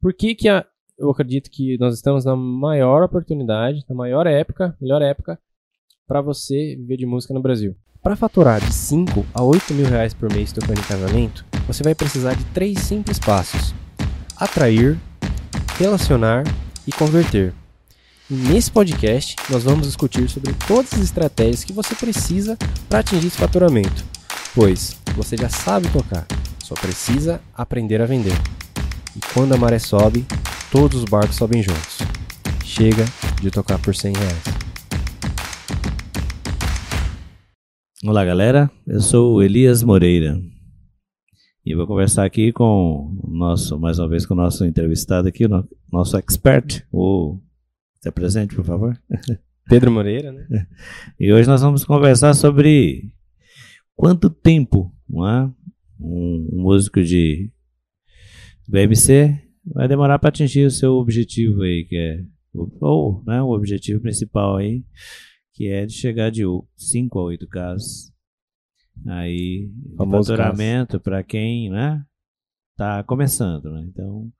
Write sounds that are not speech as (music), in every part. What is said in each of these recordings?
Por que que a, eu acredito que nós estamos na maior oportunidade, na maior época, melhor época, para você viver de música no Brasil? Para faturar de 5 a 8 mil reais por mês tocando em casamento, você vai precisar de três simples passos: atrair, relacionar e converter. Nesse podcast, nós vamos discutir sobre todas as estratégias que você precisa para atingir esse faturamento, pois você já sabe tocar, só precisa aprender a vender. E quando a maré sobe, todos os barcos sobem juntos. Chega de tocar por 100 reais. Olá, galera. Eu sou o Elias Moreira. E vou conversar aqui com o nosso, mais uma vez, com o nosso entrevistado aqui, o nosso expert, o se apresente, por favor. (laughs) Pedro Moreira, né? E hoje nós vamos conversar sobre quanto tempo não é? um, um músico de BMC vai demorar para atingir o seu objetivo aí, que é ou né, o objetivo principal aí, que é de chegar de 5 a 8 casos. Aí, faturamento para quem, né, tá começando, né? Então,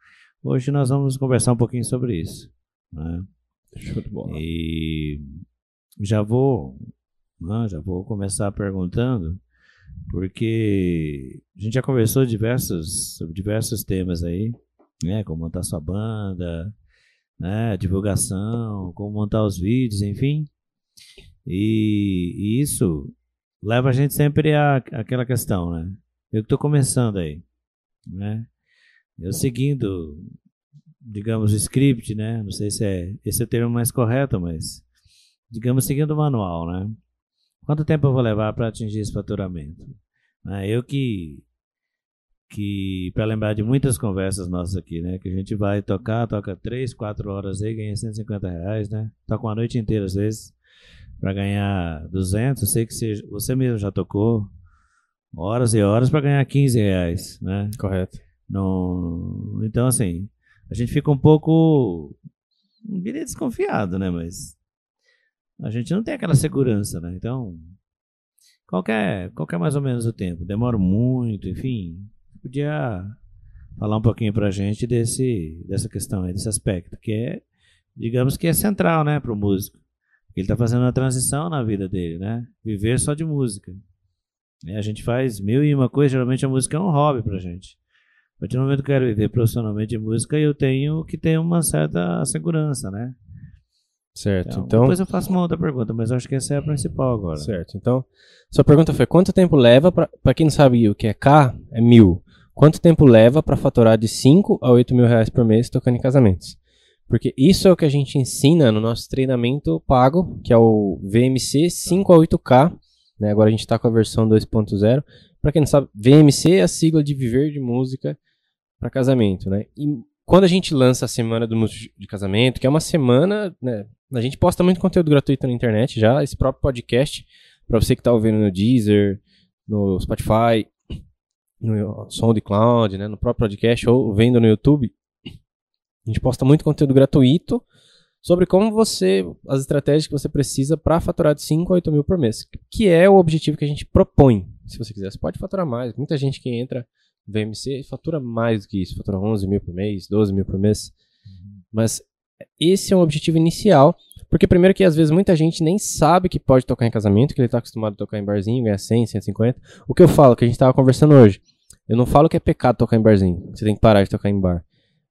hoje nós vamos conversar um pouquinho sobre isso, né? Show de bola. E já vou, né, já vou começar perguntando, porque a gente já conversou diversos, sobre diversos temas aí, né, como montar sua banda, né, divulgação, como montar os vídeos, enfim. E, e isso leva a gente sempre a aquela questão, né? Eu que estou começando aí, né? Eu seguindo digamos, script, né? Não sei se é esse é o termo mais correto, mas digamos seguindo o manual, né? Quanto tempo eu vou levar para atingir esse faturamento? É, eu que que para lembrar de muitas conversas nossas aqui, né? Que a gente vai tocar, toca 3, 4 horas aí, ganha 150 reais, né? Toca uma noite inteira às vezes para ganhar 200. Eu sei que você, você mesmo já tocou horas e horas para ganhar 15 reais, né? Correto. Não, então assim, a gente fica um pouco, não diria desconfiado, né? Mas a gente não tem aquela segurança, né? Então, qual é, qual é mais ou menos o tempo? Demora muito, enfim. Podia falar um pouquinho pra gente desse, dessa questão aí, desse aspecto, que é, digamos que é central, né, pro músico. Ele está fazendo uma transição na vida dele, né? Viver só de música. E a gente faz mil e uma coisas, geralmente a música é um hobby pra gente. A partir do momento que eu quero viver profissionalmente de música, eu tenho que ter uma certa segurança, né? Certo. Então, então, depois eu faço uma outra pergunta, mas acho que essa é a principal agora. Certo. Então, sua pergunta foi: quanto tempo leva para. Quem não sabe o que é K, é mil. Quanto tempo leva para faturar de 5 a 8 mil reais por mês tocando em casamentos? Porque isso é o que a gente ensina no nosso treinamento pago, que é o VMC 5 a 8K. Né? Agora a gente está com a versão 2.0. Para quem não sabe, VMC é a sigla de Viver de Música para casamento, né? E quando a gente lança a semana do músico de casamento, que é uma semana, né? A gente posta muito conteúdo gratuito na internet já, esse próprio podcast, para você que está ouvindo no Deezer, no Spotify, no SoundCloud, né? No próprio podcast ou vendo no YouTube. A gente posta muito conteúdo gratuito sobre como você, as estratégias que você precisa para faturar de 5 a 8 mil por mês, que é o objetivo que a gente propõe. Se você quiser, você pode faturar mais. Muita gente que entra VMC fatura mais do que isso, fatura 11 mil por mês, 12 mil por mês. Uhum. Mas esse é um objetivo inicial, porque primeiro que às vezes muita gente nem sabe que pode tocar em casamento, que ele está acostumado a tocar em barzinho, ganhar 100, 150. O que eu falo, que a gente estava conversando hoje, eu não falo que é pecado tocar em barzinho, você tem que parar de tocar em bar.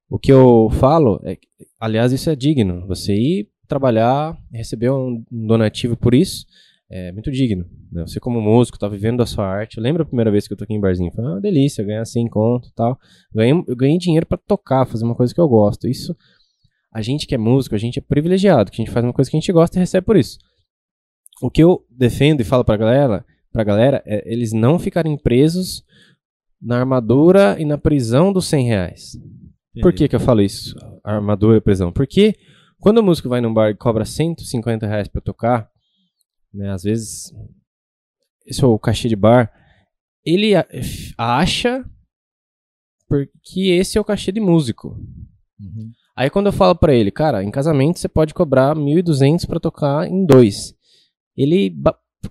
O que eu falo, é, aliás, isso é digno, você ir trabalhar, receber um donativo por isso, é muito digno. Né? Você como músico, tá vivendo da sua arte. Eu lembro a primeira vez que eu toquei em barzinho, foi uma delícia, ganhar 100 conto e tal. Ganhei, eu ganhei dinheiro para tocar, fazer uma coisa que eu gosto. Isso, a gente que é músico, a gente é privilegiado, que a gente faz uma coisa que a gente gosta e recebe por isso. O que eu defendo e falo pra galera, pra galera é eles não ficarem presos na armadura e na prisão dos 100 reais. Entendi. Por que que eu falo isso? Armadura e prisão. Porque quando o músico vai num bar e cobra 150 reais pra tocar, né? Às vezes, esse é o cachê de bar, ele acha porque esse é o cachê de músico. Uhum. Aí quando eu falo para ele, cara, em casamento você pode cobrar 1.200 para tocar em dois. Ele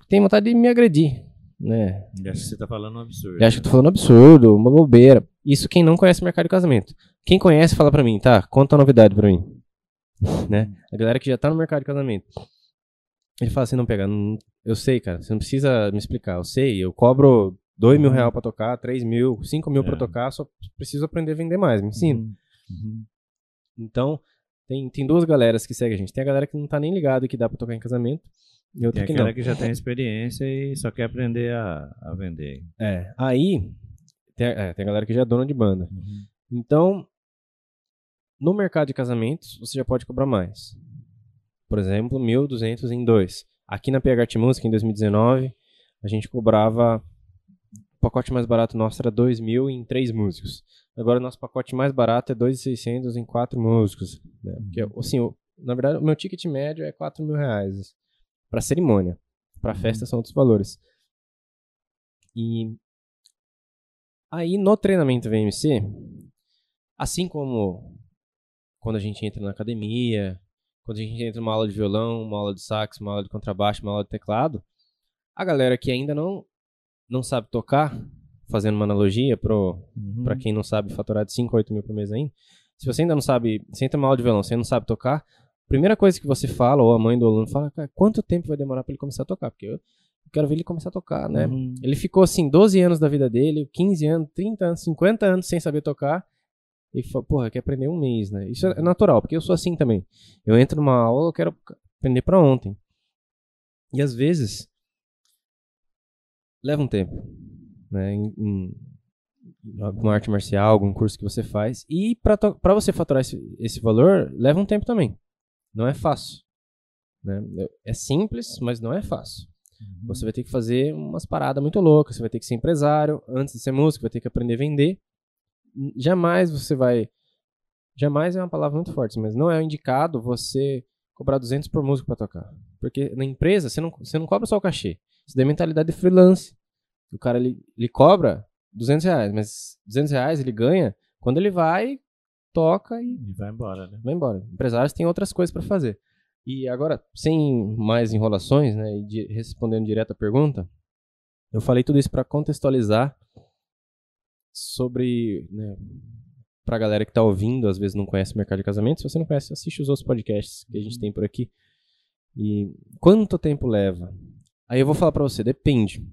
tem vontade de me agredir. né? Ele acha que você tá falando um absurdo. Ele acha que eu tô falando absurdo, uma bobeira. Isso quem não conhece o mercado de casamento. Quem conhece, fala pra mim, tá? Conta a novidade pra mim. (laughs) né? A galera que já tá no mercado de casamento. Ele fala assim, não pega, não- eu sei, cara, você não precisa me explicar, eu sei, eu cobro dois mil reais pra tocar, três mil, cinco mil pra É. tocar, só preciso aprender a vender mais, me ensina. Uhum. Uhum. Então, tem, tem duas galeras que seguem a gente. Tem a galera que não tá nem ligada que dá pra tocar em casamento, e outra Tem que aquela não. que já tem experiência e só quer aprender a, a vender. É, aí, tem, a- é, tem a galera que já é dona de banda. Então, no mercado de casamentos, você já pode cobrar mais. Por exemplo, 1.200 em dois. Aqui na PH Art Music, em 2019, a gente cobrava. O pacote mais barato nosso era 2.000 em três músicos. Agora, o nosso pacote mais barato é 2.600 em quatro músicos. Né? Porque, assim, o- na verdade, o meu ticket médio é 4 mil reais. Para cerimônia. Para festa são outros valores. E aí, no treinamento VMC, assim como quando a gente entra na academia, quando a gente entra numa aula de violão, uma aula de sax, uma aula de contrabaixo, uma aula de teclado, a galera que ainda não, não sabe tocar, fazendo uma analogia pro, Uhum. pra quem não sabe faturar de 5 a 8 mil por mês ainda, se você ainda não sabe, você entra numa aula de violão, você não sabe tocar, primeira coisa que você fala, ou a mãe do aluno fala, cara, quanto tempo vai demorar pra ele começar a tocar? Porque eu quero ver ele começar a tocar, né? Uhum. Ele ficou assim 12 anos da vida dele, 15 anos, 30 anos, 50 anos sem saber tocar. E falou, porra, quer aprender um mês, né? Isso é natural, porque eu sou assim também. Eu entro numa aula, eu quero aprender pra ontem. E às vezes leva um tempo, né? Em, em alguma arte marcial, algum curso que você faz. E pra você faturar esse, esse valor, leva um tempo também. Não é fácil. Né? É simples, mas não é fácil. Você vai ter que fazer umas paradas muito loucas. Você vai ter que ser empresário antes de ser músico, vai ter que aprender a vender. Jamais você vai. Jamais é uma palavra muito forte, mas não é indicado você cobrar 200 por músico para tocar. Porque na empresa você não, você não cobra só o cachê. Você tem mentalidade de freelance. O cara ele, ele cobra 200 reais, mas 200 reais ele ganha quando ele vai, toca e E vai embora, né? vai embora. Empresários têm outras coisas para fazer. E agora, sem mais enrolações, né, e di- respondendo direto a pergunta, eu falei tudo isso para contextualizar sobre, né, pra galera que tá ouvindo, às vezes não conhece o mercado de casamento, se você não conhece, assiste os outros podcasts que a gente tem por aqui. E quanto tempo leva? Aí eu vou falar para você, depende.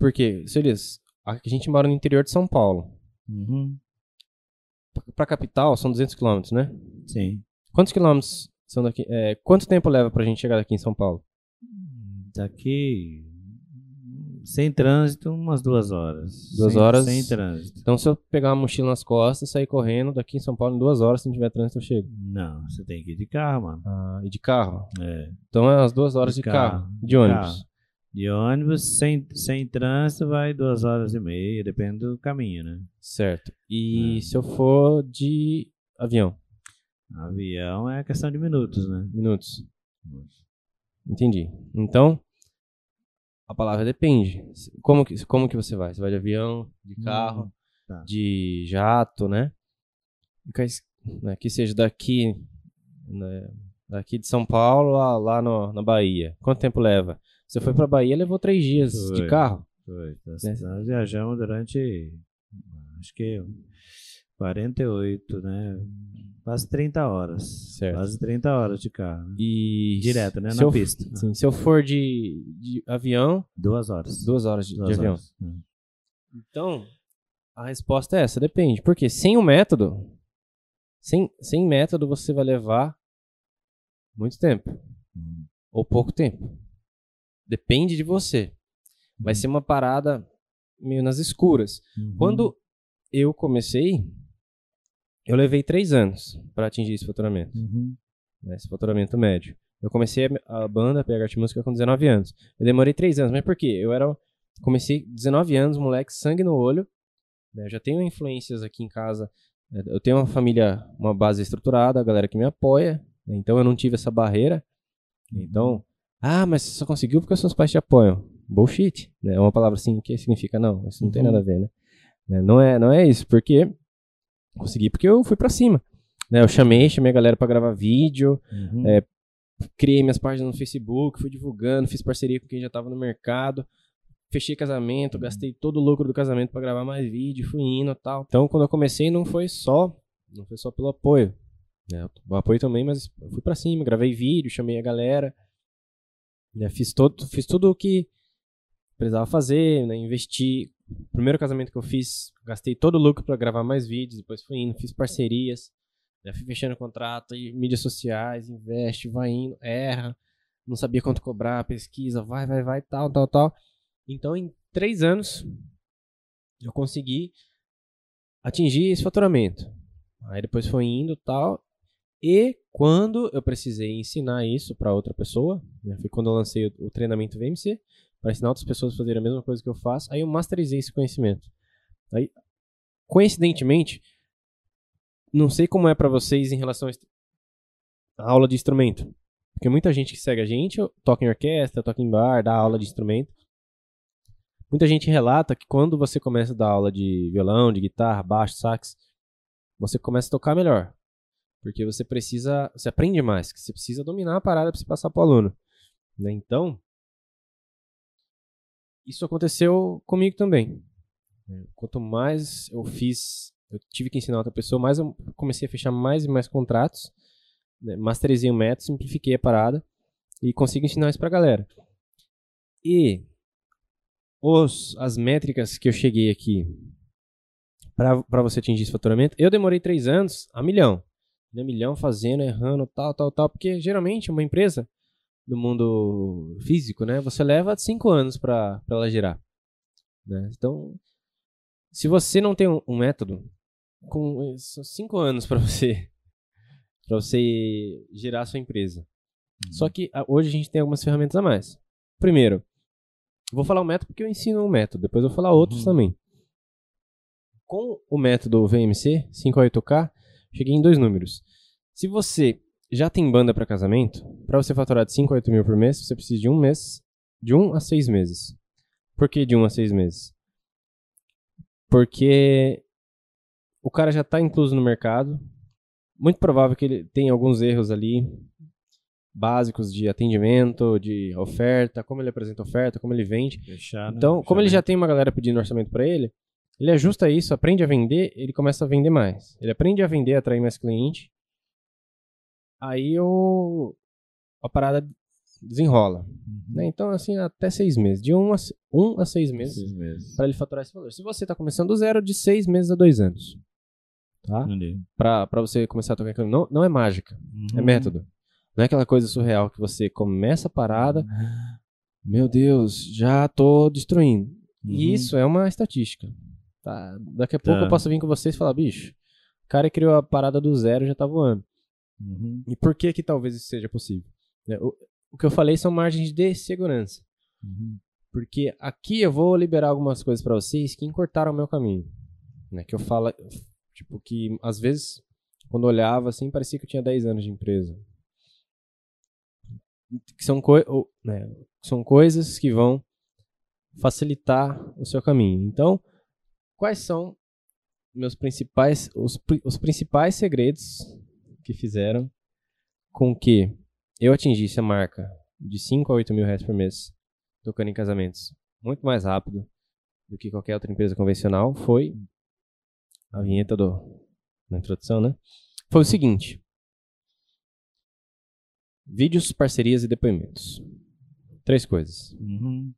Porque, Celias, a gente mora no interior de São Paulo. Uhum. Pra capital são 200 quilômetros, né? Sim. Quantos quilômetros são daqui? é, quanto tempo leva pra gente chegar daqui em São Paulo? Daqui, sem trânsito, umas duas horas. Duas Sem- horas. Sem trânsito. Então, se eu pegar uma mochila nas costas, sair correndo daqui em São Paulo em duas horas, se não tiver trânsito, eu chego. Não, você tem que ir de carro, mano. Ah, e de carro? É. Então, é umas duas horas de, De carro. carro, De de ônibus. carro. De ônibus, sem, sem trânsito, vai duas horas e meia, depende do caminho, né? Certo. E É. se eu for de avião? Avião é questão de minutos, né? Minutos. Entendi. Então, a palavra depende. Como que, como que você vai? Você vai de avião, de carro, Hum, tá. de jato, né? Né, Que seja daqui, né, daqui de São Paulo lá, lá no, na Bahia. Quanto tempo leva? Você foi pra Bahia, levou três dias de Foi. carro. Foi. Nós, Né? nós viajamos durante, acho que 48, né? Quase 30 horas. Certo. Quase 30 horas de carro. né? E Direto, né? Na eu- pista. Sim, se eu for de, de avião, Duas horas. duas horas de, de Duas avião. horas. Hum. Então, a resposta é essa, depende. Porque sem o método, sem, sem método você vai levar muito tempo. Hum. Ou pouco tempo. Depende de você. Vai ser uma parada meio nas escuras. Uhum. Quando eu comecei, eu levei três anos para atingir esse faturamento. Uhum. né, esse faturamento médio. Eu comecei a, a banda, PH Música, com 19 anos. Eu demorei 3 anos, mas por quê? Eu era. Comecei 19 anos, moleque, sangue no olho. né, Eu já tenho influências aqui em casa. né, Eu tenho uma família, uma base estruturada, a galera que me apoia. né, Então eu não tive essa barreira. Então, ah, mas você só conseguiu porque seus pais te apoiam. Bullshit. Né? É uma palavra assim que significa não. Isso não tem Uhum. nada a ver, né? Né, Não é, não é isso, porque consegui porque eu fui pra cima. Né? Eu chamei, chamei a galera pra gravar vídeo, Uhum. É, criei minhas páginas no Facebook, fui divulgando, fiz parceria com quem já estava no mercado, fechei casamento, Uhum. gastei todo o lucro do casamento para gravar mais vídeo, fui indo e tal. Então, quando eu comecei, não foi só, não foi só pelo apoio. né? O apoio também, mas eu fui para cima, gravei vídeo, chamei a galera, né? fiz, todo, fiz tudo o que precisava fazer, né? investi. Primeiro casamento que eu fiz, gastei todo o lucro para gravar mais vídeos, depois fui indo, fiz parcerias, já fui fechando contrato, e mídias sociais, investe, vai indo, erra, não sabia quanto cobrar, pesquisa, vai, vai, vai, tal, tal, tal. Então, em três anos, eu consegui atingir esse faturamento. Aí depois foi indo tal. E quando eu precisei ensinar isso para outra pessoa, né, foi quando eu lancei o, treinamento VMC, para ensinar outras pessoas a fazerem a mesma coisa que eu faço, aí eu masterizei esse conhecimento. Aí, coincidentemente, não sei como é para vocês em relação a aula de instrumento. Porque muita gente que segue a gente toca em orquestra, toca em bar, dá aula de instrumento. Muita gente relata que quando você começa a dar aula de violão, de guitarra, baixo, sax, você começa a tocar melhor. Porque você precisa, você aprende mais, que você precisa dominar a parada para você passar para o aluno. né? Então, isso aconteceu comigo também. né? Quanto mais eu fiz, eu tive que ensinar outra pessoa, mais eu comecei a fechar mais e mais contratos, né? masterizei o método, simplifiquei a parada e consigo ensinar isso pra galera. E os, as métricas que eu cheguei aqui para você atingir esse faturamento, eu demorei três anos a milhão. Né? Milhão fazendo, errando, tal, tal, tal. Porque geralmente uma empresa no mundo físico, né? Você leva cinco anos para ela girar. Né? Então, se você não tem um, um método, com são cinco anos para você (laughs) para você girar a sua empresa. Só que a, hoje a gente tem algumas ferramentas a mais. Primeiro, vou falar o método porque eu ensino um método, depois eu vou falar outros Uhum. também. Com o método VMC 5 a 8K, cheguei em dois números. Se você já tem banda para casamento, para você faturar de 5 a 8 mil por mês, você precisa de um mês, de um a seis meses. Por que de um a seis meses? Porque o cara já está incluso no mercado. Muito provável que ele tenha alguns erros ali básicos de atendimento, de oferta, como ele apresenta oferta, como ele vende. Fechar, né? Então, como ele já tem uma galera pedindo orçamento para ele, ele ajusta isso, aprende a vender, ele começa a vender mais. Ele aprende a vender, atrair mais cliente. Aí o a parada desenrola. Uhum. né? Então, assim, até seis meses. De um a, um a seis meses meses. para ele faturar esse valor. Se você está começando do zero, de seis meses a dois anos. Tá? Pra você começar a tocar aquilo. Não, não é mágica, é Uhum. método. Não é aquela coisa surreal que você começa a parada, meu Deus, já tô destruindo. Uhum. E isso é uma estatística. Tá? Daqui a pouco Tá. eu posso vir com vocês e falar, bicho, o cara criou a parada do zero e já tá voando. Uhum. E por que que talvez isso seja possível? né? O, o que eu falei são margens de segurança. Uhum. Porque aqui eu vou liberar algumas coisas pra vocês que encurtaram o meu caminho. Né? Que eu falo, tipo, que às vezes, quando olhava assim, parecia que eu tinha 10 anos de empresa. Que são, coi ou, né, são coisas que vão facilitar o seu caminho. Então, quais são meus principais, os, os principais segredos que fizeram com que eu atingisse a marca de 5 a 8 mil reais por mês tocando em casamentos muito mais rápido do que qualquer outra empresa convencional foi a vinheta do na introdução, né? Foi o seguinte: vídeos, parcerias e depoimentos. Três coisas. Uhum.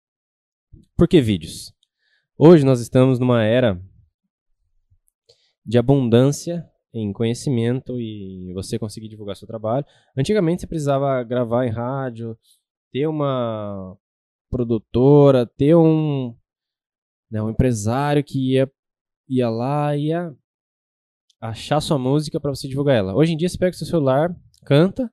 Por que vídeos? Hoje nós estamos numa era de abundância em conhecimento e em você conseguir divulgar seu trabalho. Antigamente você precisava gravar em rádio, ter uma produtora, ter um, né, um empresário que ia, ia lá e ia achar sua música para você divulgar ela. Hoje em dia você pega o seu celular, canta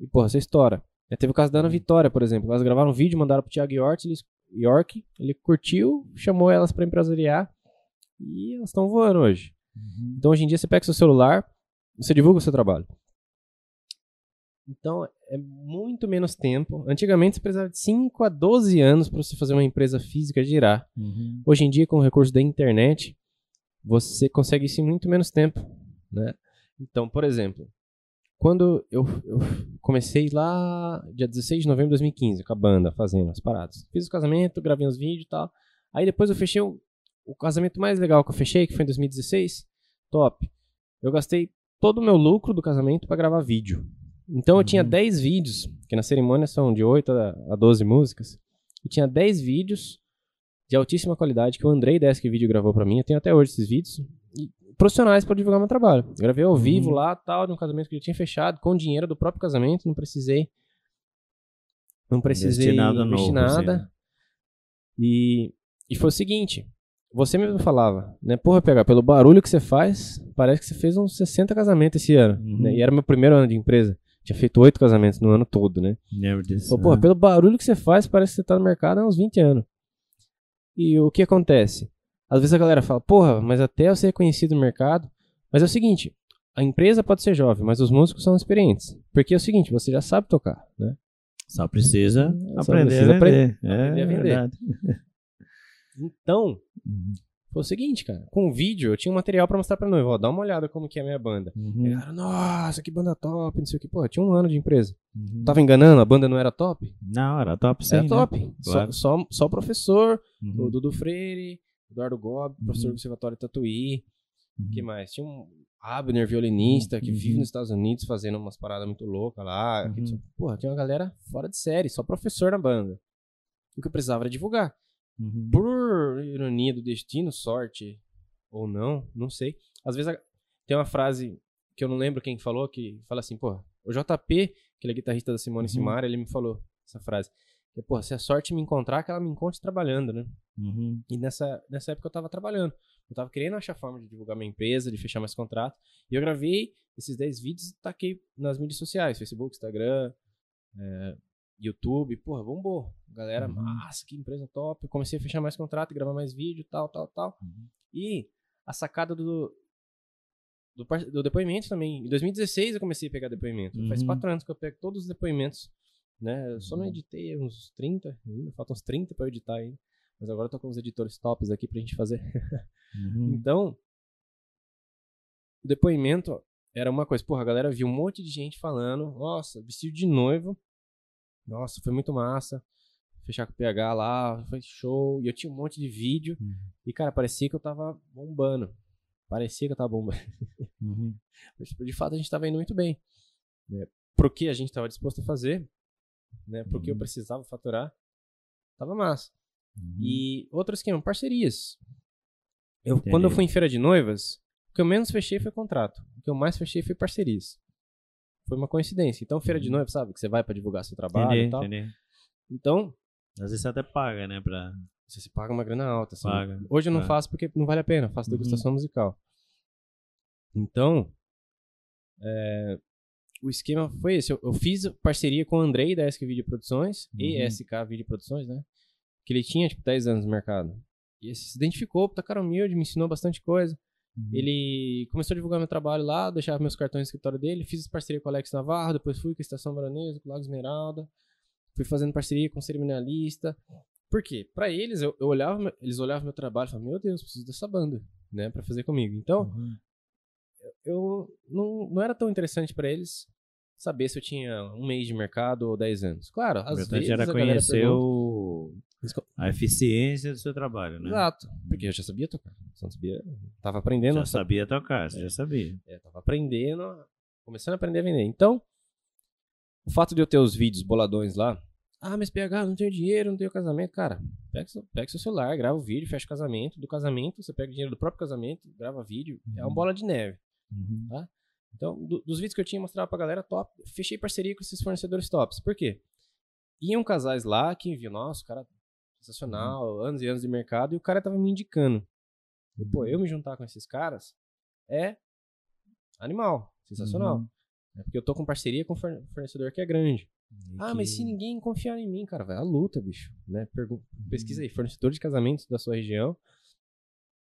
e porra, você estoura. Já teve o caso da Ana Vitória, por exemplo. Elas gravaram um vídeo, mandaram pro Thiago York, ele, York, ele curtiu, chamou elas para empresariar e elas estão voando hoje. Uhum. Então hoje em dia você pega seu celular, você divulga o seu trabalho. Então é muito menos tempo. Antigamente você precisava de 5 a 12 anos para você fazer uma empresa física girar. Uhum. Hoje em dia, com o recurso da internet, você consegue isso em muito menos tempo. Né? Então, por exemplo, quando eu, eu comecei lá, dia 16 de novembro de 2015, com a banda, fazendo as paradas. Fiz o casamento, gravei uns vídeos e tal. Aí depois eu fechei o, o casamento mais legal que eu fechei, que foi em 2016. Top. Eu gastei todo o meu lucro do casamento para gravar vídeo. Então eu tinha Uhum. 10 vídeos, que na cerimônia são de 8 a a 12 músicas. Eu tinha 10 vídeos de altíssima qualidade que o Andrei Desk Video gravou pra mim. Eu tenho até hoje esses vídeos. Profissionais para divulgar meu trabalho. Eu gravei ao Uhum. vivo lá, tal, de um casamento que eu tinha fechado, com dinheiro do próprio casamento, não precisei. Não precisei Investir nada investir novo, assim, nada. né? E, e foi o seguinte, você mesmo falava, né? Porra, pegar pelo barulho que você faz, parece que você fez uns 60 casamentos esse ano. Uhum. né? E era meu primeiro ano de empresa. Tinha feito oito casamentos no ano todo, né? Falou, porra, né? pelo barulho que você faz, parece que você tá no mercado há uns 20 anos. E o que acontece? Às vezes a galera fala, porra, mas até eu ser conhecido no mercado. Mas é o seguinte, a empresa pode ser jovem, mas os músicos são experientes. Porque é o seguinte, você já sabe tocar, né? Só precisa Só aprender precisa a vender. aprender é a vender. verdade. (laughs) Então, Uhum. foi o seguinte, cara. Com o vídeo, eu tinha um material pra mostrar pra noiva. Ó, dá uma olhada como que é a minha banda. Uhum. E a galera, nossa, que banda top, não sei o que. Pô, tinha um ano de empresa. Uhum. Tava enganando, a banda não era top? Não, era top sim. era né? top. Só- Claro. Só, só, o professor, Uhum. o Dudu Freire, Eduardo Gobi, professor Uhum. do Conservatório Tatuí. Uhum. que mais? Tinha um Abner, violinista, que Uhum. vive nos Estados Unidos fazendo umas paradas muito loucas lá. Uhum. Que, Porra, tinha uma galera fora de série, só professor na banda. O que eu precisava era divulgar. Uhum. Por ironia do destino, sorte ou não, não sei. Às vezes a- tem uma frase que eu não lembro quem falou, que fala assim, pô, o JP, que ele é guitarrista da Simone Uhum. Simara, ele me falou essa frase. Que, pô, se a sorte me encontrar, que ela me encontre trabalhando, né? Uhum. E nessa, nessa época eu tava trabalhando. Eu tava querendo achar forma de divulgar minha empresa, de fechar mais contrato. E eu gravei esses 10 vídeos e taquei nas mídias sociais, Facebook, Instagram, é, YouTube. Porra, bombou. Galera, Uhum. massa, que empresa top. Eu comecei a fechar mais contrato, gravar mais vídeo, tal, tal, tal. Uhum. E a sacada do, do, do depoimento também. Em 2016 eu comecei a pegar depoimento. Faz Uhum. quatro anos que eu pego todos os depoimentos. Né? Eu só não Uhum. editei uns 30 ainda, faltam uns 30 pra eu editar ainda. Mas agora eu tô com os editores tops aqui pra gente fazer. (laughs) Uhum. Então, o depoimento era uma coisa. Porra, a galera viu um monte de gente falando. Nossa, vestido de noivo. Nossa, foi muito massa. Fechar com o PH lá, foi show. E eu tinha um monte de vídeo. Uhum. E, cara, parecia que eu tava bombando. Parecia que eu tava bombando. Uhum. (laughs) Mas, de fato, a gente tava indo muito bem. Né? Pro que a gente tava disposto a fazer, né? Pro que eu Uhum. precisava faturar, tava massa. Uhum. E outro esquema, parcerias. Eu, Entendi. quando eu fui em feira de noivas, o que eu menos fechei foi contrato. O que eu mais fechei foi parcerias. Foi uma coincidência. Então, feira de Uhum. noiva, sabe? Que você vai pra divulgar seu trabalho Entendi, e tal. entendi. Então, Às vezes você até paga, né? Pra... você se paga uma grana alta. Assim. Paga, Hoje eu não é. faço porque não vale a pena. Eu faço Uhum. degustação musical. Então, é, o esquema foi esse. Eu, eu fiz parceria com o Andrei da SK Video Produções e Uhum. SK Video Produções, né? Que ele tinha, tipo, 10 anos no mercado. E ele se identificou, puta cara humilde, me ensinou bastante coisa. Uhum. Ele começou a divulgar meu trabalho lá, deixava meus cartões no escritório dele, fiz parceria com o Alex Navarro, depois fui com a Estação Baronesa, com o Lago Esmeralda, fui fazendo parceria com o cerimonialista. Por quê? Pra eles, eu, eu olhava, eles olhavam meu trabalho e falavam, meu Deus, preciso dessa banda, né, pra fazer comigo. Então, Uhum. Eu não, não era tão interessante pra eles saber se eu tinha um mês de mercado ou 10 anos. Claro, às vezes era a conhecer o... a eficiência do seu trabalho, né? Exato, porque eu já sabia tocar, só não sabia, tava aprendendo, Já sabia tocar, você já sabia. É, tava aprendendo, começando a aprender a vender. Então, o fato de eu ter os vídeos boladões lá, ah, mas PH, não tenho dinheiro, não tenho casamento. Cara, pega seu, pega seu celular, grava o vídeo, fecha o casamento. Do casamento, você pega o dinheiro do próprio casamento, grava vídeo. É uma Uhum. bola de neve. Uhum. Então, do- dos vídeos que eu tinha, mostrava pra galera top. Fechei parceria com esses fornecedores tops. Por quê? Iam casais lá que viam, nossa, o cara sensacional, anos e anos de mercado, e o cara tava me indicando. E, pô, eu me juntar com esses caras é animal, sensacional. Uhum. É porque eu tô com parceria com um forne- fornecedor que é grande. E Ah, mas que- se ninguém confiar em mim, cara, vai à luta, bicho. Né? Uhum. Pesquisa aí, fornecedor de casamentos da sua região.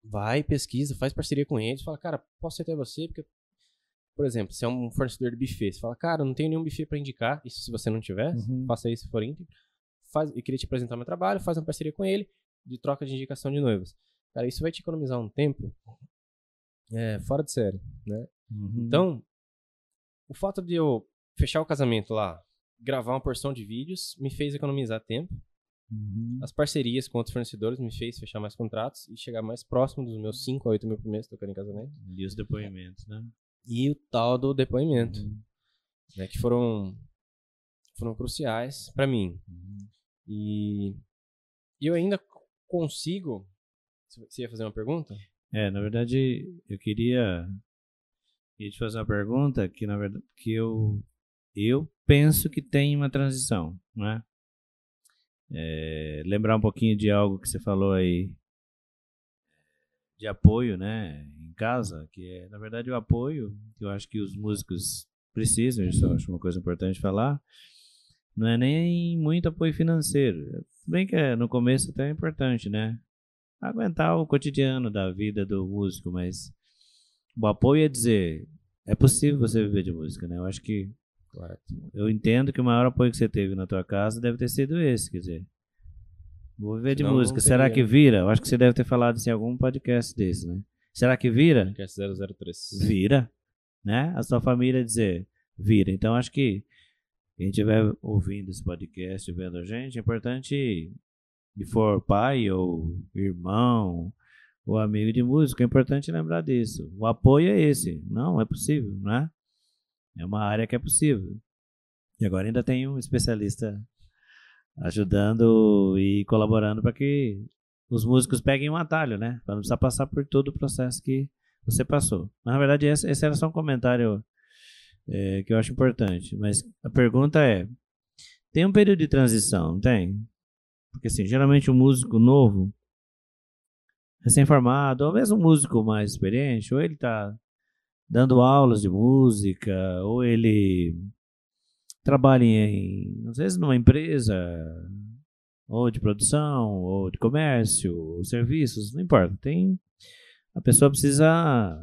Vai, pesquisa, faz parceria com eles. Fala, cara, posso ser até você, porque, por exemplo, se é um fornecedor de buffet, você fala, cara, não tenho nenhum buffet pra indicar. Isso se você não tiver, Uhum. faça isso se for íntegro. Faz, eu queria te apresentar meu trabalho, faz uma parceria com ele, de troca de indicação de noivas. Cara, isso vai te economizar um tempo é, fora de série, né? Uhum. Então, o fato de eu fechar o casamento lá, gravar uma porção de vídeos, me fez economizar tempo. Uhum. As parcerias com outros fornecedores me fez fechar mais contratos e chegar mais próximo dos meus 5 a 8 mil por mês tocando em casamento. E os depoimentos, né? E o tal do depoimento, Uhum. né, que foram, foram cruciais pra mim. Uhum. E, e eu ainda consigo. Você ia fazer uma pergunta? É, na verdade, eu queria, queria te fazer uma pergunta que, na verdade, que eu, eu penso que tem uma transição, né? É, lembrar um pouquinho de algo que você falou aí de apoio, né, em casa, que é, na verdade, o apoio que eu acho que os músicos precisam, isso eu acho uma coisa importante falar, não é nem muito apoio financeiro. Bem que é, no começo até é importante, né? Aguentar o cotidiano da vida do músico, mas o apoio é dizer, é possível você viver de música, né? Eu acho que Eu entendo que o maior apoio que você teve na tua casa deve ter sido esse, quer dizer, vou viver de Senão música. Será que vira? Eu acho que você deve ter falado isso em algum podcast desse, né? Será que vira? Podcast 003. Vira, né? A sua família dizer, vira. Então acho que quem estiver ouvindo esse podcast, vendo a gente, é importante, se for pai ou irmão ou amigo de músico, é importante lembrar disso. O apoio é esse. Não, é possível, né? É uma área que é possível. E agora ainda tem um especialista ajudando e colaborando para que os músicos peguem um atalho, né? Para não precisar passar por todo o processo que você passou. Mas, na verdade, esse, esse era só um comentário é, que eu acho importante. Mas a pergunta é: tem um período de transição, tem? Porque, assim, geralmente um músico novo, recém-formado, ou mesmo um músico mais experiente, ou ele está dando aulas de música, ou ele trabalha em, às vezes, numa empresa, ou de produção, ou de comércio, ou serviços, não importa. Tem a pessoa precisa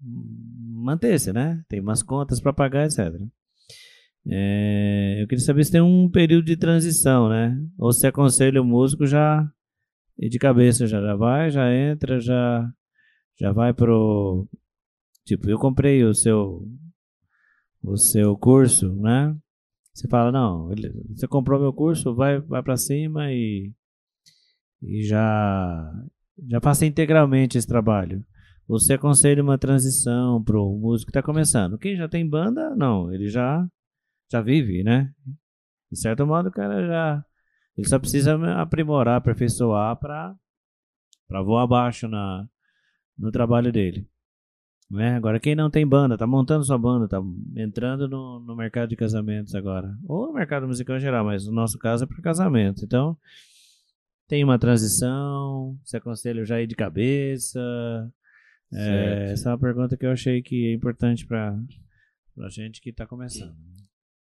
manter-se, né? Tem umas contas para pagar, etc. É, eu queria saber se tem um período de transição, né? Ou se aconselha o músico já de cabeça, já, já vai, já entra, já já vai pro tipo, eu comprei o seu o seu curso, né? Você fala, não, ele- você comprou meu curso, vai vai para cima e e já já faça integralmente esse trabalho. Você aconselha uma transição para o músico que está começando. Quem já tem banda, não, ele já já vive, né? De certo modo, o cara já ele só precisa aprimorar, aperfeiçoar para para voar abaixo na no trabalho dele. Né? Agora, quem não tem banda, tá montando sua banda, tá entrando no, no mercado de casamentos agora, ou no mercado musical em geral, mas no nosso caso é para casamento. Então, tem uma transição, se aconselha já ir de cabeça. É, essa é uma pergunta que eu achei que é importante para a gente que está começando.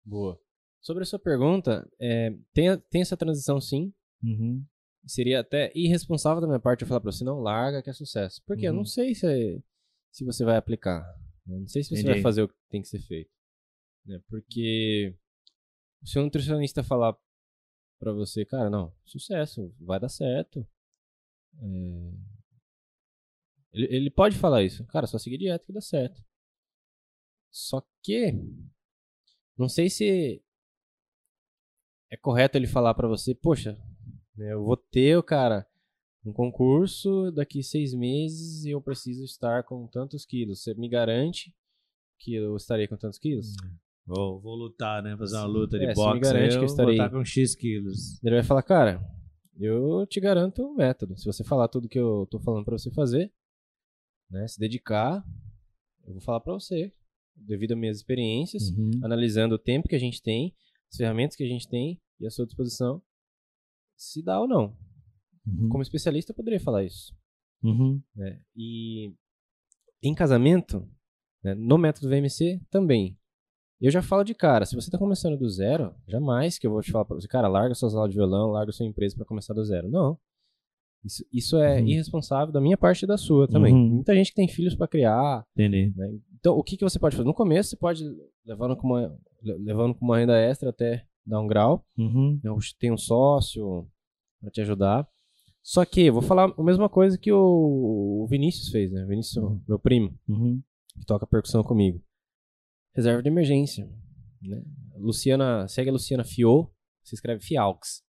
Boa. Sobre a sua pergunta, é, tem, tem essa transição sim. Uhum. Seria até irresponsável da minha parte eu falar pra você, não larga que é sucesso. Porque eu Uhum. não sei se, se você vai aplicar. Eu não sei se você Entendi. vai fazer o que tem que ser feito. né? Porque o seu nutricionista falar pra você, cara, não, sucesso, vai dar certo. É, Ele, ele pode falar isso. Cara, só seguir dieta que dá certo. Só que não sei se é correto ele falar pra você, poxa, né, eu vou ter, cara, um concurso daqui seis meses e eu preciso estar com tantos quilos. Você me garante que eu estarei com tantos quilos? Vou, vou lutar, né? Fazer uma luta de É, você me boxe. garante aí, que eu eu estarei- vou estar com X quilos. Ele vai falar, cara, eu te garanto o método. Se você falar tudo que eu tô falando pra você fazer, né, se dedicar, eu vou falar pra você, devido às minhas experiências, Uhum. analisando o tempo que a gente tem, as ferramentas que a gente tem e a sua disposição, se dá ou não. Uhum. Como especialista, eu poderia falar isso. Uhum. né? E em casamento, né, no método VMC também. Eu já falo de cara, se você está começando do zero, jamais que eu vou te falar para você, cara, larga suas aulas de violão, larga sua empresa para começar do zero. Não. Isso, isso é Uhum. irresponsável da minha parte e da sua também. Uhum. Muita gente que tem filhos para criar. Entendi. né? Então, o que, que você pode fazer? No começo, você pode levando com uma, le- levando com uma renda extra até dar um grau. Uhum. né? Tem um sócio para te ajudar. Só que, vou falar a mesma coisa que o Vinícius fez, né? O Vinícius, meu primo, Uhum. que toca percussão comigo. reserva de emergência. Né? Luciana, segue a Luciana Fio, se escreve Fiaux,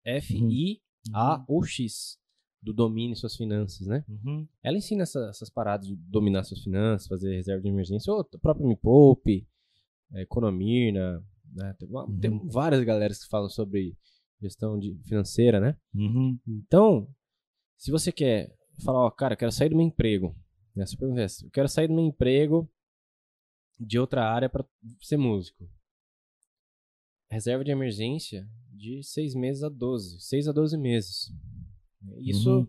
F-I-A-O-X, do domine suas finanças, né? Uhum. Ela ensina essa- essas paradas de dominar suas finanças, fazer reserva de emergência, ou o próprio Me Poupe, é, Economirna, né? Tem, uma- Uhum. tem várias galeras que falam sobre gestão de, financeira, né? Uhum. Então, se você quer falar, ó, cara, eu quero sair do meu emprego, né? Essa pergunta é essa, eu quero sair do meu emprego de outra área para ser músico. Reserva de emergência de seis meses a 12, seis a 12 meses. Isso Uhum.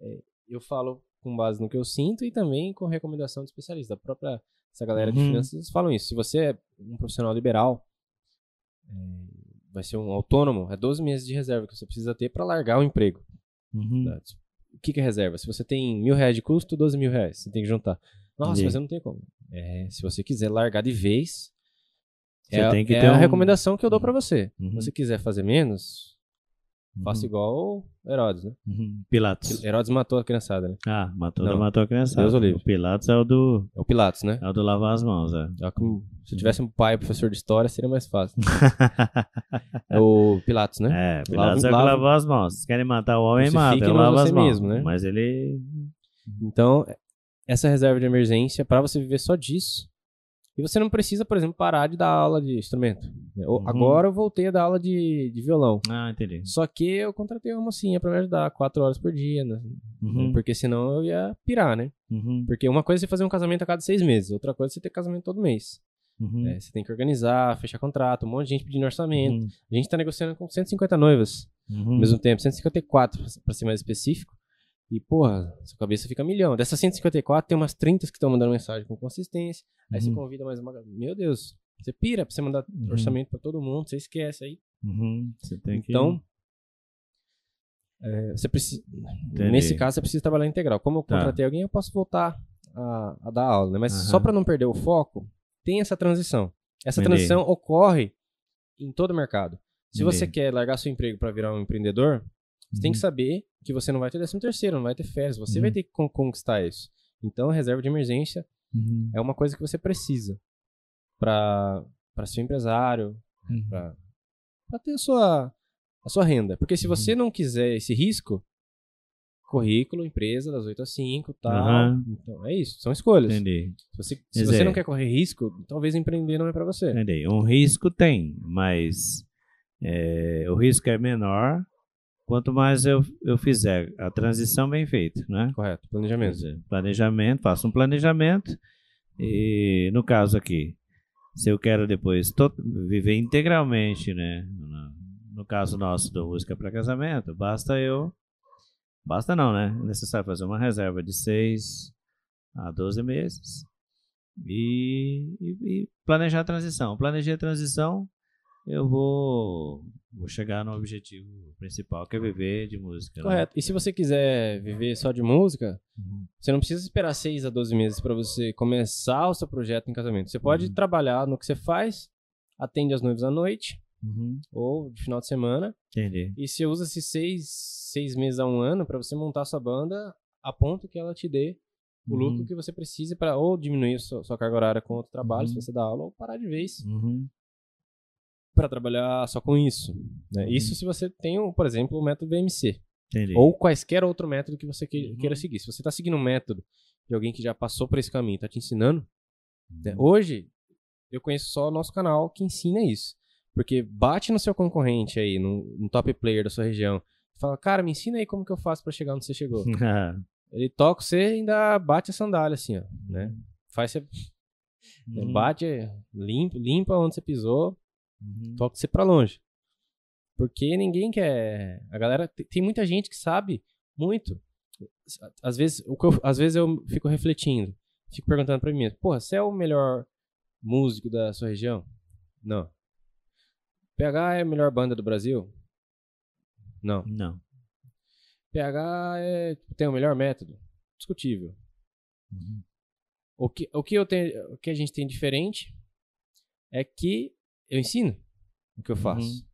é, eu falo com base no que eu sinto e também com recomendação de especialista. A própria essa galera de Uhum. finanças eles falam isso. Se você é um profissional liberal, é, vai ser um autônomo, é 12 meses de reserva que você precisa ter para largar o emprego. Uhum. O que, que é reserva? Se você tem mil reais de custo, 12 mil reais. Você tem que juntar. Nossa, Entendi. mas eu não tenho como. É, se você quiser largar de vez, Você é, tem que é ter a um- recomendação que eu dou pra você. Uhum. Se você quiser fazer menos, faça Uhum. igual Herodes, né? Uhum. Pilatos. Herodes matou a criançada, né? Ah, matou, Não. matou a criança. Deus o livre. O Pilatos é o do, É o Pilatos, né? é o do lavar as mãos, é. Se eu tivesse um pai professor de história, seria mais fácil. É (laughs) o Pilatos, né? É, Pilatos é o lava- lavou as mãos. Se querem matar o homem, mata. Eu lavo as mãos. mesmo, né? Mas ele... Então, essa reserva de emergência, para você viver só disso. E você não precisa, por exemplo, parar de dar aula de instrumento. Eu- Uhum. Agora eu voltei a dar aula de, de violão. Ah, entendi. Só que eu contratei uma mocinha para me ajudar quatro horas por dia, né? Uhum. Porque senão eu ia pirar, né? Uhum. Porque uma coisa é você fazer um casamento a cada seis meses, outra coisa é você ter casamento todo mês. Uhum. É, você tem que organizar, fechar contrato, um monte de gente pedindo orçamento. Uhum. A gente tá negociando com 150 noivas Uhum. ao mesmo tempo, 154 para ser mais específico. E, porra, sua cabeça fica milhão. Dessas 154, tem umas 30 que estão mandando mensagem com consistência. Aí você Uhum. convida mais uma. Meu Deus, você pira pra você mandar Uhum. orçamento pra todo mundo, você esquece aí. Uhum. Você tem que... Então, é, você precisa. Entendi. Nesse caso, você precisa trabalhar integral. Como eu Tá. contratei alguém, eu posso voltar a, a dar aula, né? Mas só pra não perder o foco, tem essa transição. Essa Entendi. transição ocorre em todo o mercado. Se você Entendi. quer largar seu emprego pra virar um empreendedor, você tem que Uhum. saber que você não vai ter 13 terceiro, não vai ter férias, você Uhum. vai ter que con- conquistar isso. Então, a reserva de emergência Uhum. é uma coisa que você precisa para para ser um empresário, Uhum. para ter a sua a sua renda. Porque se Uhum. você não quiser esse risco, currículo, empresa das 8 às 5, tal. Então, é isso, são escolhas. Entendi. Se você, se você não quer correr risco, talvez empreender não é para você. Entendi. Um risco tem, mas é, o risco é menor quanto mais eu, eu fizer a transição bem feita, né? Correto, planejamento. dizer, planejamento, faço um planejamento e no caso aqui, se eu quero depois viver integralmente, né? No, caso nosso do música para casamento, basta eu, basta não, né? É necessário fazer uma reserva de 6 a 12 meses e, e- e planejar a transição. Planejei a transição, eu vou, vou chegar no objetivo principal, que é viver de música. né? Correto. E se você quiser viver só de música, Uhum. Você não precisa esperar 6 a 12 meses para você começar o seu projeto em casamento. Você pode Uhum. trabalhar no que você faz, atende as noivas à noite Uhum. ou de final de semana. Entendi. E você usa esses seis, seis meses a um ano para você montar sua banda a ponto que ela te dê o Uhum. lucro que você precisa para ou diminuir sua, sua carga horária com outro trabalho, Uhum. se você dá aula, ou parar de vez Uhum. Para trabalhar só com isso. né? Uhum. Isso se você tem, por exemplo, o método VMC. Entendi. Ou quaisquer outro método que você Uhum. queira seguir. Se você está seguindo um método de alguém que já passou por esse caminho, está te ensinando, né? Uhum. hoje eu conheço só o nosso canal que ensina isso. Porque bate no seu concorrente aí, no, no top player da sua região, fala, cara, me ensina aí como que eu faço para chegar onde você chegou. (laughs) Ele toca você e ainda bate a sandália assim, ó, né? Faz você Uhum. bate, limpa, limpa onde você pisou, Uhum. toca você pra longe. Porque ninguém quer. A galera. Tem, muita gente que sabe muito. Às vezes, o que eu, às vezes eu fico refletindo. Fico perguntando pra mim Porra, você é o melhor músico da sua região? Não. PH é a melhor banda do Brasil? Não. Não. PH é, tem o melhor método? Discutível. Uhum. O que, o, que eu tenho, o que a gente tem diferente é que eu ensino o que eu faço. Uhum.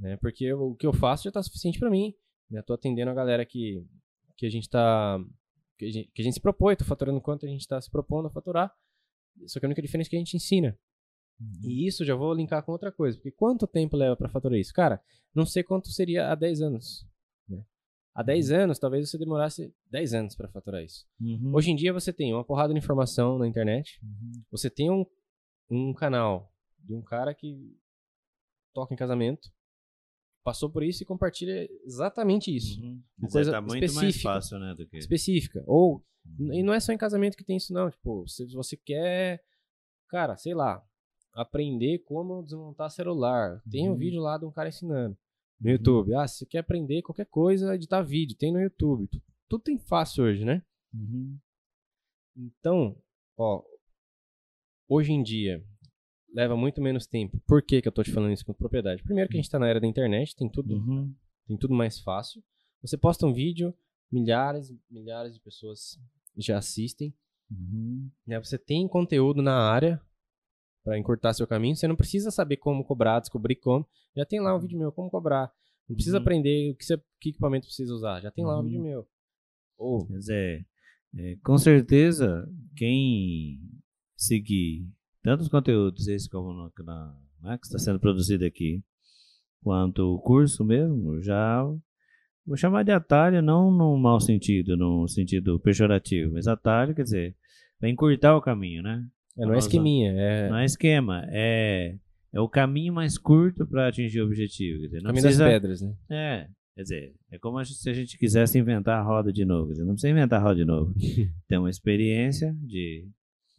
Né? Porque eu- o que eu faço já está suficiente para mim. Né? Tô atendendo a galera que, que a gente tá. Que a gente, que a gente se propõe, tô faturando quanto a gente está se propondo a faturar. Só que a única diferença é que a gente ensina. E isso já vou linkar com outra coisa, porque quanto tempo leva para faturar isso? Cara, não sei quanto seria há 10 anos. Né? Há 10 anos, talvez você demorasse 10 anos para faturar isso. Uhum. Hoje em dia você tem uma porrada de informação na internet, Uhum. você tem um, um canal de um cara que toca em casamento, passou por isso e compartilha exatamente isso. Uhum. Uma Mas coisa é, tá muito mais fácil, né, do que... Específica. Ou, Uhum. e não é só em casamento que tem isso não, tipo, se você quer, cara, sei lá, aprender como desmontar celular, tem um Uhum. vídeo lá de um cara ensinando no YouTube. Ah, se você quer aprender qualquer coisa, editar vídeo, tem no YouTube. Tu- Tudo tem fácil hoje, né? Uhum. Então, ó, hoje em dia leva muito menos tempo. Por que, que eu tô te falando isso com propriedade? Primeiro que a gente tá na era da internet, tem tudo, Uhum. tem tudo mais fácil. Você posta um vídeo, milhares, milhares de pessoas já assistem. Uhum. né? Você tem conteúdo na área para encurtar seu caminho. Você não precisa saber como cobrar, descobrir como. Já tem lá um vídeo meu, como cobrar. Não precisa Uhum. aprender o que, você, que equipamento precisa usar. Já tem lá um Uhum. vídeo meu. Ou, Quer dizer, é, com certeza, quem seguir tanto os conteúdos, esse como no, na, né, que está sendo produzido aqui, quanto o curso mesmo, já vou chamar de atalho, não no mau sentido, no sentido pejorativo, mas atalho quer dizer, vai encurtar o caminho, né? é, não é esqueminha, é Não é esquema, é, é o caminho mais curto para atingir o objetivo. Dizer, não caminho precisa, das pedras, né? é, quer dizer, é como se a gente quisesse inventar a roda de novo. Dizer, não precisa inventar a roda de novo. (laughs) Tem uma experiência de,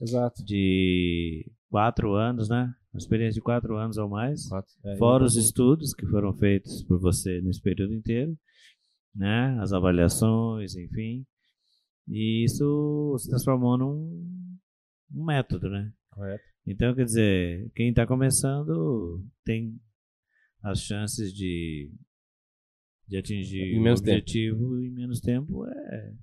Exato. de quatro anos, né? Uma experiência de quatro anos ou mais. Quatro- é, Fora os estudos que foram feitos por você nesse período inteiro, né? As avaliações, enfim. E isso se transformou num um método, né? Correto. Então, quer dizer, quem está começando tem as chances de, de atingir o tempo. objetivo em menos tempo é,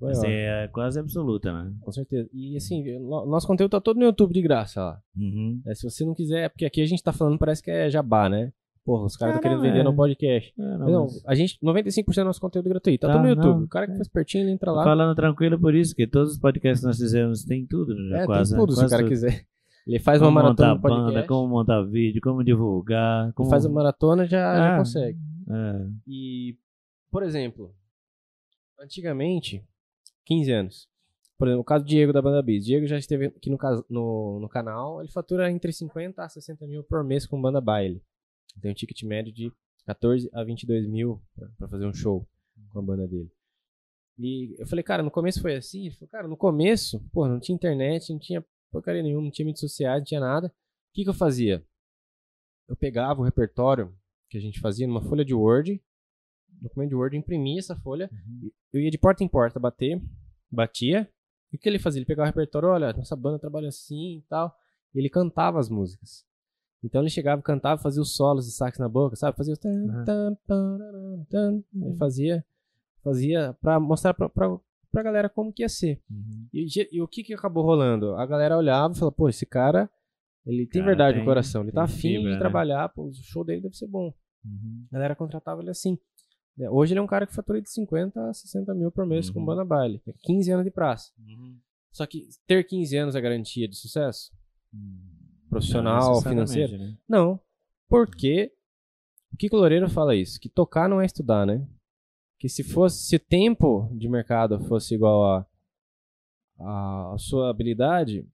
Ótimo, é quase absoluta, né? Com certeza. E assim, no- nosso conteúdo tá todo no YouTube de graça lá. Uhum. É, se você não quiser, é porque aqui a gente tá falando, parece que é jabá, né? Porra, os caras estão querendo não, vender é. no podcast. É, não, Não, mas a gente, 95% do nosso conteúdo é gratuito. Tá, Tá, tudo no YouTube. não, o cara que é. faz pertinho, ele entra lá. falando tranquilo por isso, que todos os podcasts que nós fizemos tem tudo, né? É, quase, tem tudo, se o Quase cara tudo. quiser. Ele faz uma como maratona montar no podcast. banda, como montar vídeo, como divulgar, como... Faz uma maratona, já, já Ah. consegue. É. E, por exemplo, antigamente, 15 anos. Por exemplo, o caso do Diego da Banda Bis. Diego já esteve aqui no, no, no canal. Ele fatura entre 50 a 60 mil por mês com banda baile. Tem um ticket médio de 14 a 22 mil pra fazer um show com a banda dele. E eu falei, cara, no começo foi assim? Ele falou, cara, no começo, pô, não tinha internet, não tinha porcaria nenhuma, não tinha mídias sociais, não tinha nada. O que, que eu fazia? Eu pegava o repertório que a gente fazia numa folha de Word, documento de Word, imprimia essa folha, Uhum. eu ia de porta em porta bater, batia, e o que ele fazia? Ele pegava o repertório, olha, nossa banda trabalha assim e tal, e ele cantava as músicas. Então ele chegava, cantava, fazia os solos de sax na boca, sabe? Fazia os tan, Uhum. Ele fazia, fazia pra mostrar pra, pra, pra galera como que ia ser. Uhum. E, e o que que acabou rolando? A galera olhava e falava, pô, esse cara, ele tem Cara, verdade tem- no coração, ele tá afim de né? trabalhar, pô, o show dele deve ser bom. Uhum. A galera contratava ele assim. Né? Hoje ele é um cara que fatura de 50 a 60 mil por mês com Uhum. banda baile. É 15 anos de praça. Uhum. Só que ter 15 anos é garantia de sucesso? Não Profissional, necessariamente, financeiro? né? Não. Porque o Kiko Loureiro fala isso, que tocar não é estudar, né? Que se fosse, se o tempo de mercado fosse igual a, a, a sua habilidade,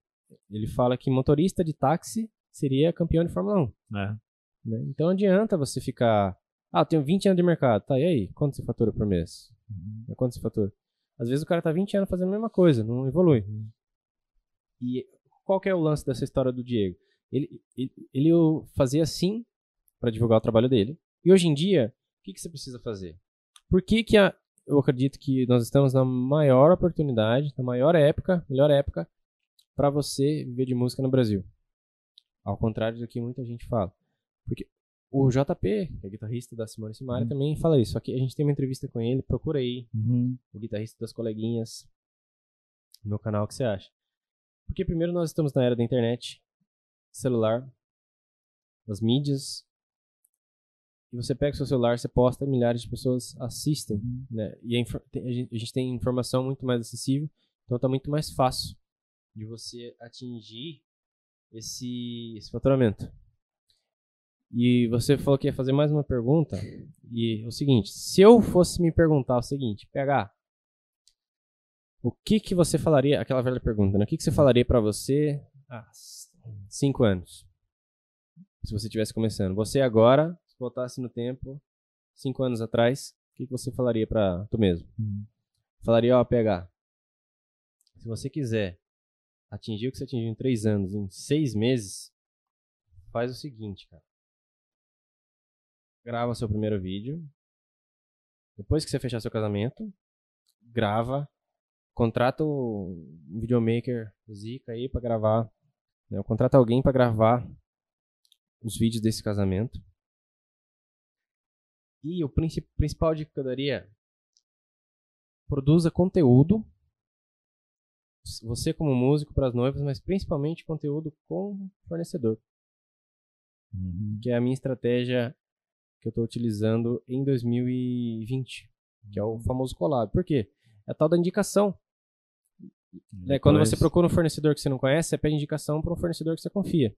ele fala que motorista de táxi seria campeão de Fórmula 1. É. né? Então não adianta você ficar. Ah, eu tenho 20 anos de mercado. Tá, e aí? Quanto você fatura por mês? Uhum. É Quanto você fatura? Às vezes o cara tá 20 anos fazendo a mesma coisa, não evolui. Uhum. E qual que é o lance dessa história do Diego? Ele, ele, ele fazia assim para divulgar o trabalho dele. E hoje em dia, o que, que você precisa fazer? Por que, que a- eu acredito que nós estamos na maior oportunidade, na maior época, melhor época, para você viver de música no Brasil? Ao contrário do que muita gente fala. Porque o JP, que é guitarrista da Simone Simari, Hum. também fala isso. Só que a gente tem uma entrevista com ele, procura aí, Uhum. o guitarrista das coleguinhas no meu canal, o que você acha? Porque primeiro nós estamos na era da internet, celular, das mídias, e você pega o seu celular, você posta, milhares de pessoas assistem, Uhum. né? E a gente, a gente tem informação muito mais acessível, então tá muito mais fácil de você atingir esse, esse faturamento. E você falou que ia fazer mais uma pergunta. E é o seguinte: se eu fosse me perguntar o seguinte, PH, o que que você falaria? Aquela velha pergunta, né? O que que você falaria para você há cinco anos? Se você estivesse começando. Você agora, se voltasse no tempo, cinco anos atrás, o que que você falaria para tu mesmo? Hum. Falaria, ó, PH, se você quiser atingir o que você atingiu em três anos, em seis meses, faz o seguinte, cara grava seu primeiro vídeo. Depois que você fechar seu casamento, grava, contrata um videomaker Zica aí para gravar, né? contrata alguém para gravar os vídeos desse casamento. E o principal dica que eu daria produza conteúdo você como músico para as noivas, mas principalmente conteúdo com fornecedor. Uhum. Que é a minha estratégia que eu estou utilizando em 2020, que é o famoso collab. Por quê? É a tal da indicação. Né? Quando você procura um fornecedor que você não conhece, você pede indicação para um fornecedor que você confia.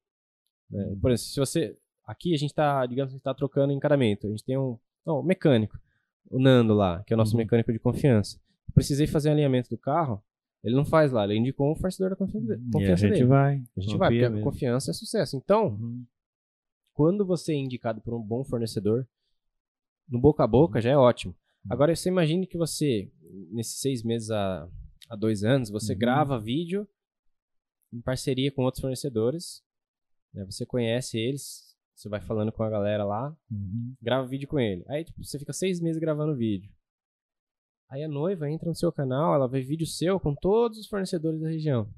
Né? Por exemplo, se você. Aqui a gente está, digamos, está trocando encaramento. A gente tem um, não, um mecânico, o Nando lá, que é o nosso uhum. mecânico de confiança. Eu precisei fazer um alinhamento do carro, ele não faz lá, ele indicou um fornecedor da confiança, confiança e a gente dele. Vai, a gente vai, porque mesmo. confiança é sucesso. Então, uhum quando você é indicado por um bom fornecedor, no boca a boca já é ótimo. Uhum. Agora, você imagine que você, nesses seis meses a, a dois anos, você uhum. grava vídeo em parceria com outros fornecedores. Né? Você conhece eles, você vai falando com a galera lá, uhum. grava vídeo com ele. Aí tipo, você fica seis meses gravando vídeo. Aí a noiva entra no seu canal, ela vê vídeo seu com todos os fornecedores da região.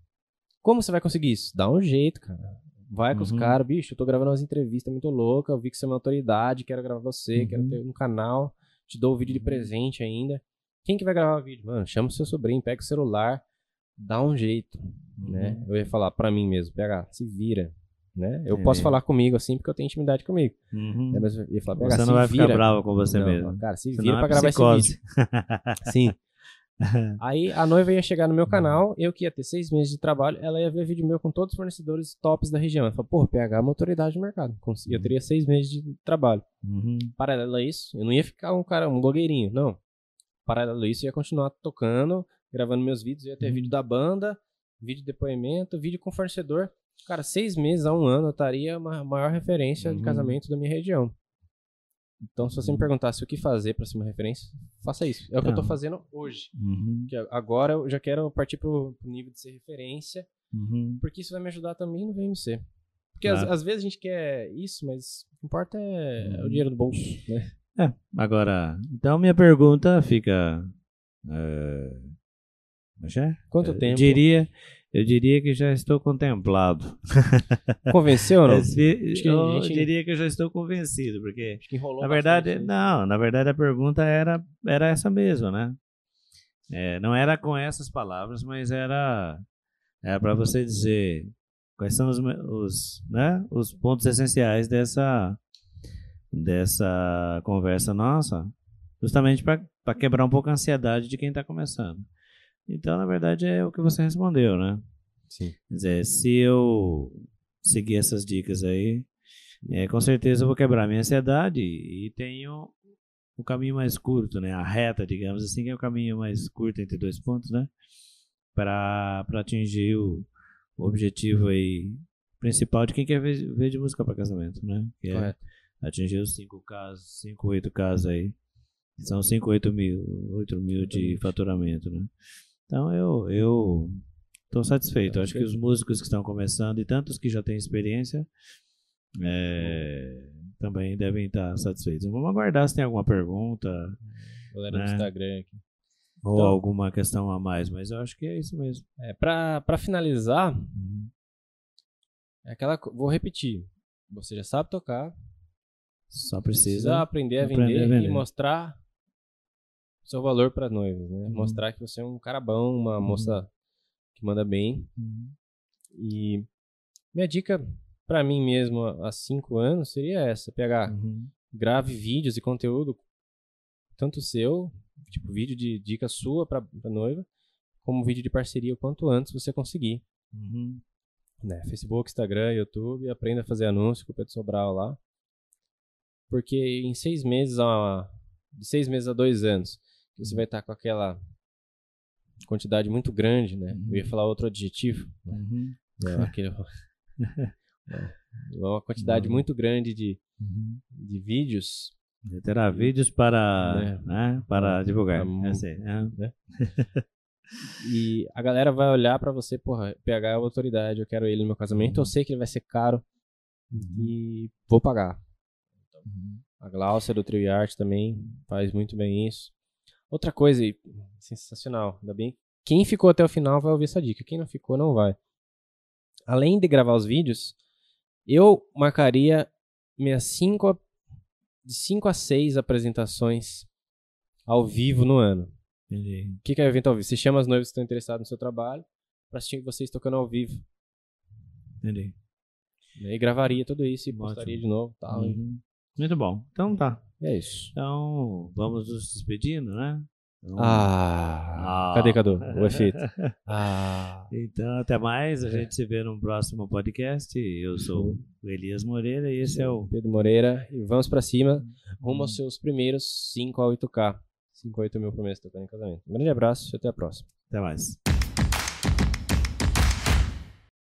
Como você vai conseguir isso? Dá um jeito, cara. Vai com uhum. os caras, bicho, eu tô gravando umas entrevistas muito loucas, eu vi que você é uma autoridade, quero gravar você, uhum. quero ter um canal, te dou o vídeo de uhum. presente ainda. Quem que vai gravar o vídeo? Mano, chama o seu sobrinho, pega o celular, dá um jeito, né? Uhum. Eu ia falar para mim mesmo, PH, se vira, né? Eu posso falar comigo assim porque eu tenho intimidade comigo. Uhum. Né? Mas eu ia falar, PH, você não vai vira. ficar bravo com você não, mesmo. Cara, se você vira é pra gravar esse vídeo. Sim. (laughs) Aí a noiva ia chegar no meu canal, eu que ia ter seis meses de trabalho, ela ia ver vídeo meu com todos os fornecedores tops da região. Ela falou, pô, PH é uma autoridade de mercado. Eu teria seis meses de trabalho. Uhum. Paralelo a isso, eu não ia ficar um cara, um blogueirinho, não. Paralelo a isso, eu ia continuar tocando, gravando meus vídeos, ia ter Uhum. vídeo da banda, vídeo de depoimento, vídeo com fornecedor. Cara, seis meses a um ano eu estaria a maior referência de Uhum. casamento da minha região. Então, se você me Uhum. perguntasse o que fazer para ser uma referência, faça isso. É o que eu tô Tá. fazendo hoje. Uhum. Que agora eu já quero partir pro, pro nível de ser referência, Uhum. porque isso vai me ajudar também no VMC. Porque às, Claro. às vezes a gente quer isso, mas o que importa é, é o Uhum. dinheiro do bolso, né? É, agora, então minha pergunta fica. Como é? Quanto Eu tempo? diria, eu diria que já estou contemplado. (laughs) Convenceu ou não? Esse- Acho que a eu gente- diria que eu já estou convencido, porque Acho que enrolou na bastante verdade, aí. não, na verdade a pergunta era, era essa mesma, né? É, não era com essas palavras, mas era, era para você dizer quais são os, os, né, os pontos essenciais dessa, dessa conversa nossa, justamente para quebrar um pouco a ansiedade de quem está começando. Então, na verdade, é o que você respondeu, né? Sim. Quer dizer, se eu seguir essas dicas aí, é, com certeza eu vou quebrar minha ansiedade e tenho o caminho mais curto, né? A reta, digamos assim, que é o caminho mais curto entre dois pontos, né? Para atingir o, objetivo aí principal de quem quer ver, ver de música para casamento, né? Que é atingir os 5 casos, 5, 8 casos aí. São 5, 8 mil, 8 mil de faturamento, né? Então eu, eu tô satisfeito. Tá Acho que os músicos que estão começando e tantos que já têm experiência é, também devem estar satisfeitos. Vamos aguardar se tem alguma pergunta Galera do né? Instagram aqui. ou Então- alguma questão a mais, mas eu acho que é isso mesmo. É, pra, pra finalizar, é aquela. Vou repetir. Você já sabe tocar, Só precisa precisa. aprender a aprender vender, a vender. e mostrar seu valor para noivos, né? Uhum. Mostrar que você é um cara bom, uma moça que manda bem. Uhum. E minha dica para mim mesmo há cinco anos seria essa: pegar, Uhum. grave vídeos e conteúdo, tanto seu, tipo vídeo de dica sua para noiva, como vídeo de parceria o quanto antes você conseguir. Uhum. Né? Facebook, Instagram, YouTube, aprenda a fazer anúncio com o Pedro Sobral lá. Porque em seis meses, a, de seis meses a dois anos, você vai estar com aquela quantidade muito grande, né? Eu ia falar outro adjetivo. Uhum. Não, aquele... (laughs) Não, uma quantidade Uhum. muito grande de, Uhum. de vídeos. Terá vídeos para, Né? né, para divulgar. É assim, é. E a galera vai olhar pra você, porra, PH é a autoridade, eu quero ele no meu casamento, eu sei que ele vai ser caro e vou pagar. Uhum. A Glaucia do Trio Arte também faz muito bem isso. Outra coisa, sensacional, ainda bem. Quem ficou até o final vai ouvir essa dica, quem não ficou não vai. Além de gravar os vídeos, eu marcaria minhas cinco, de 5 a 6 apresentações ao vivo no ano. Entendi. O que que é o evento ao vivo? Você chama as noivas que estão interessadas no seu trabalho pra assistir vocês tocando ao vivo. Entendi. E aí gravaria tudo isso e Ótimo. postaria de novo tal, e- Uhum. Muito bom. Então tá. É isso. Então, vamos nos despedindo, né? Então, Ah, Ah. cadê, Cadu? O efeito. (laughs) Ah, Então, até mais. A gente se vê no próximo podcast. Eu sou o Elias Moreira e esse é o. Pedro Moreira. E vamos pra cima, rumo aos seus primeiros 5 a 8K. 5 a 8 mil por mês tocando em casamento. Um grande abraço e até a próxima. Até mais.